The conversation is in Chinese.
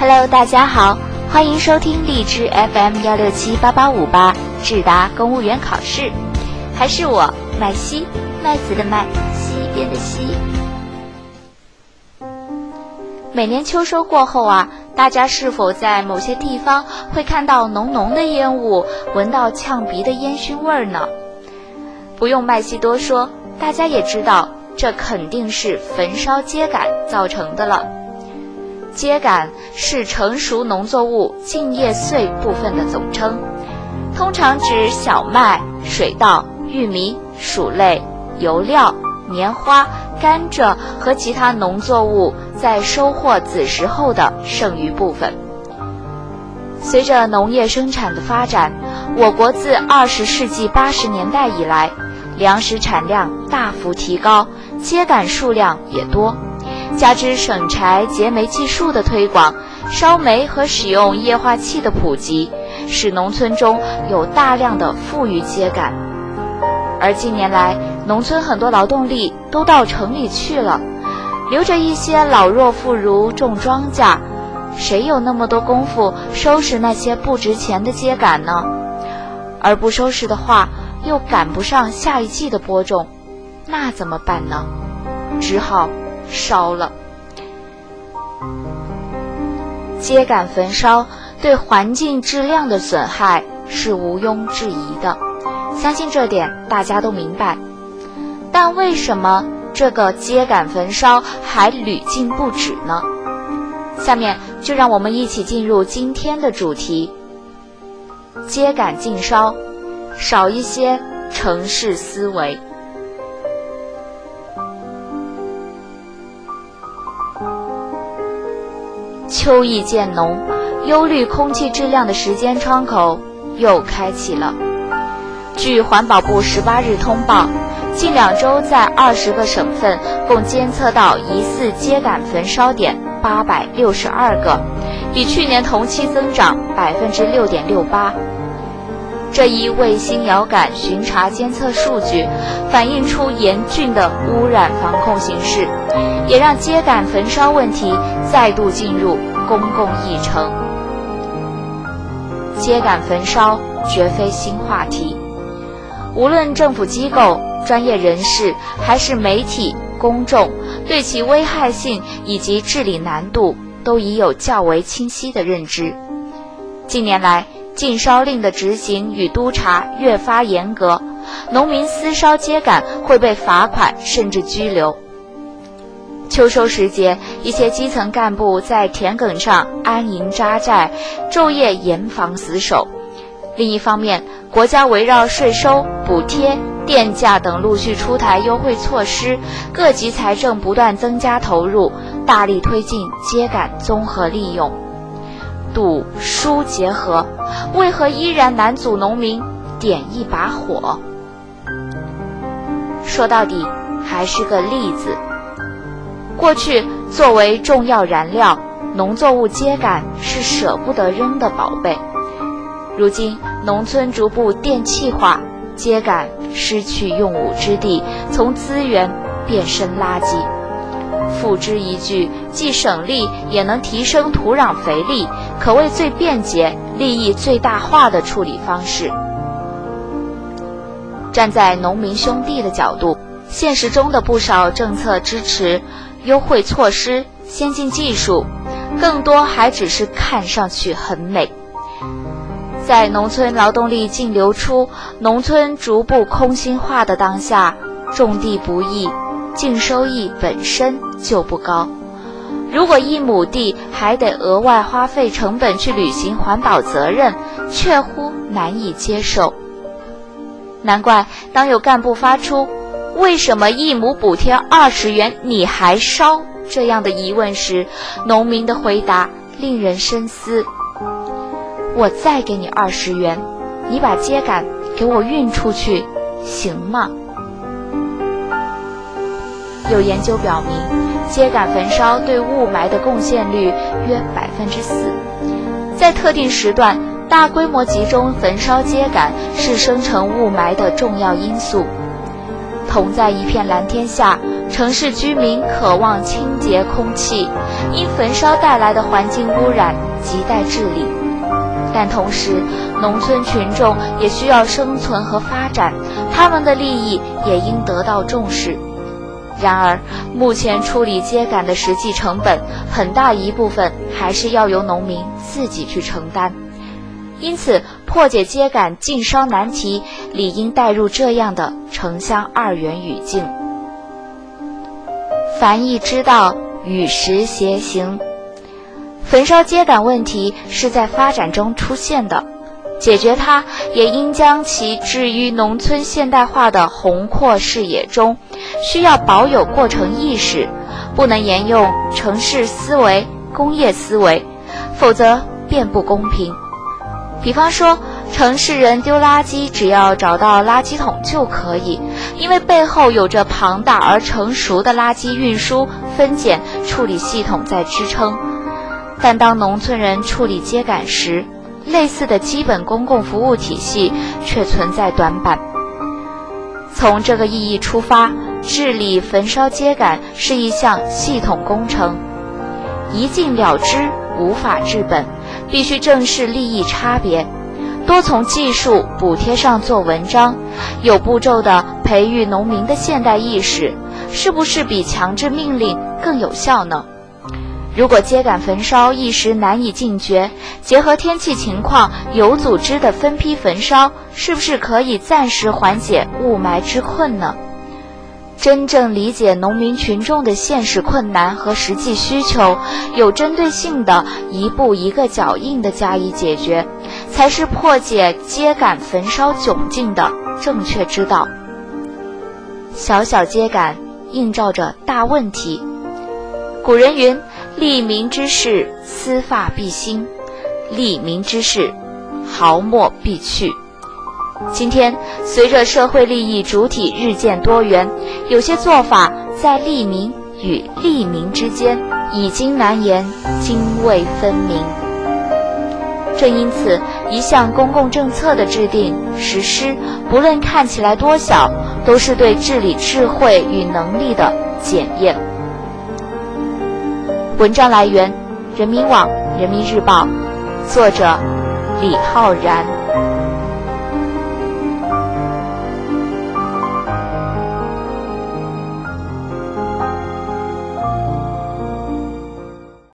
Hello，大家好，欢迎收听荔枝 FM 幺六七八八五八智达公务员考试，还是我麦西麦子的麦西边的西。每年秋收过后啊，大家是否在某些地方会看到浓浓的烟雾，闻到呛鼻的烟熏味儿呢？不用麦西多说，大家也知道，这肯定是焚烧秸秆造成的了。秸秆是成熟农作物茎叶穗部分的总称，通常指小麦、水稻、玉米、薯类、油料、棉花、甘蔗和其他农作物在收获子实后的剩余部分。随着农业生产的发展，我国自二十世纪八十年代以来，粮食产量大幅提高，秸秆数量也多。加之省柴节煤技术的推广，烧煤和使用液化气的普及，使农村中有大量的富余秸秆。而近年来，农村很多劳动力都到城里去了，留着一些老弱妇孺种庄稼，谁有那么多功夫收拾那些不值钱的秸秆呢？而不收拾的话，又赶不上下一季的播种，那怎么办呢？只好。烧了，秸秆焚烧对环境质量的损害是毋庸置疑的，相信这点大家都明白。但为什么这个秸秆焚烧还屡禁不止呢？下面就让我们一起进入今天的主题：秸秆禁烧，少一些城市思维。秋意渐浓，忧虑空气质量的时间窗口又开启了。据环保部十八日通报，近两周在二十个省份共监测到疑似秸秆焚烧点八百六十二个，比去年同期增长百分之六点六八。这一卫星遥感巡查监测数据，反映出严峻的污染防控形势，也让秸秆焚烧问题再度进入公共议程。秸秆焚烧绝非新话题，无论政府机构、专业人士还是媒体公众，对其危害性以及治理难度都已有较为清晰的认知。近年来，禁烧令的执行与督查越发严格，农民私烧秸秆会被罚款甚至拘留。秋收时节，一些基层干部在田埂上安营扎寨，昼夜严防死守。另一方面，国家围绕税收、补贴、电价等陆续出台优惠措施，各级财政不断增加投入，大力推进秸秆综合利用。堵疏结合，为何依然难阻农民点一把火？说到底，还是个例子。过去作为重要燃料，农作物秸秆是舍不得扔的宝贝。如今农村逐步电气化，秸秆失去用武之地，从资源变身垃圾。付之一炬，既省力也能提升土壤肥力，可谓最便捷、利益最大化的处理方式。站在农民兄弟的角度，现实中的不少政策支持、优惠措施、先进技术，更多还只是看上去很美。在农村劳动力净流出、农村逐步空心化的当下，种地不易。净收益本身就不高，如果一亩地还得额外花费成本去履行环保责任，确乎难以接受。难怪当有干部发出“为什么一亩补贴二十元你还烧”这样的疑问时，农民的回答令人深思：“我再给你二十元，你把秸秆给我运出去，行吗？”有研究表明，秸秆焚烧对雾霾的贡献率约百分之四。在特定时段，大规模集中焚烧秸秆是生成雾霾的重要因素。同在一片蓝天下，城市居民渴望清洁空气，因焚烧带来的环境污染亟待治理。但同时，农村群众也需要生存和发展，他们的利益也应得到重视。然而，目前处理秸秆的实际成本很大一部分还是要由农民自己去承担。因此，破解秸秆禁烧难题，理应带入这样的城乡二元语境：凡易之道，与时偕行。焚烧秸秆问题是在发展中出现的，解决它也应将其置于农村现代化的宏阔视野中，需要保有过程意识，不能沿用城市思维、工业思维，否则便不公平。比方说，城市人丢垃圾，只要找到垃圾桶就可以，因为背后有着庞大而成熟的垃圾运输、分拣、处理系统在支撑。但当农村人处理秸秆时，类似的基本公共服务体系却存在短板。从这个意义出发，治理焚烧秸秆是一项系统工程，一禁了之无法治本。必须正视利益差别，多从技术补贴上做文章，有步骤地培育农民的现代意识，是不是比强制命令更有效呢？如果秸秆焚烧一时难以禁绝，结合天气情况有组织的分批焚烧，是不是可以暂时缓解雾霾之困呢？真正理解农民群众的现实困难和实际需求，有针对性的一步一个脚印的加以解决，才是破解秸秆焚烧窘境的正确之道。小小秸秆映照着大问题。古人云：“利民之事，丝发必兴；利民之事，毫末必去。”今天，随着社会利益主体日渐多元，有些做法在利民与利民之间已经难言泾渭分明。正因此，一项公共政策的制定实施，不论看起来多小，都是对治理智慧与能力的检验。文章来源：人民网、人民日报，作者：李浩然。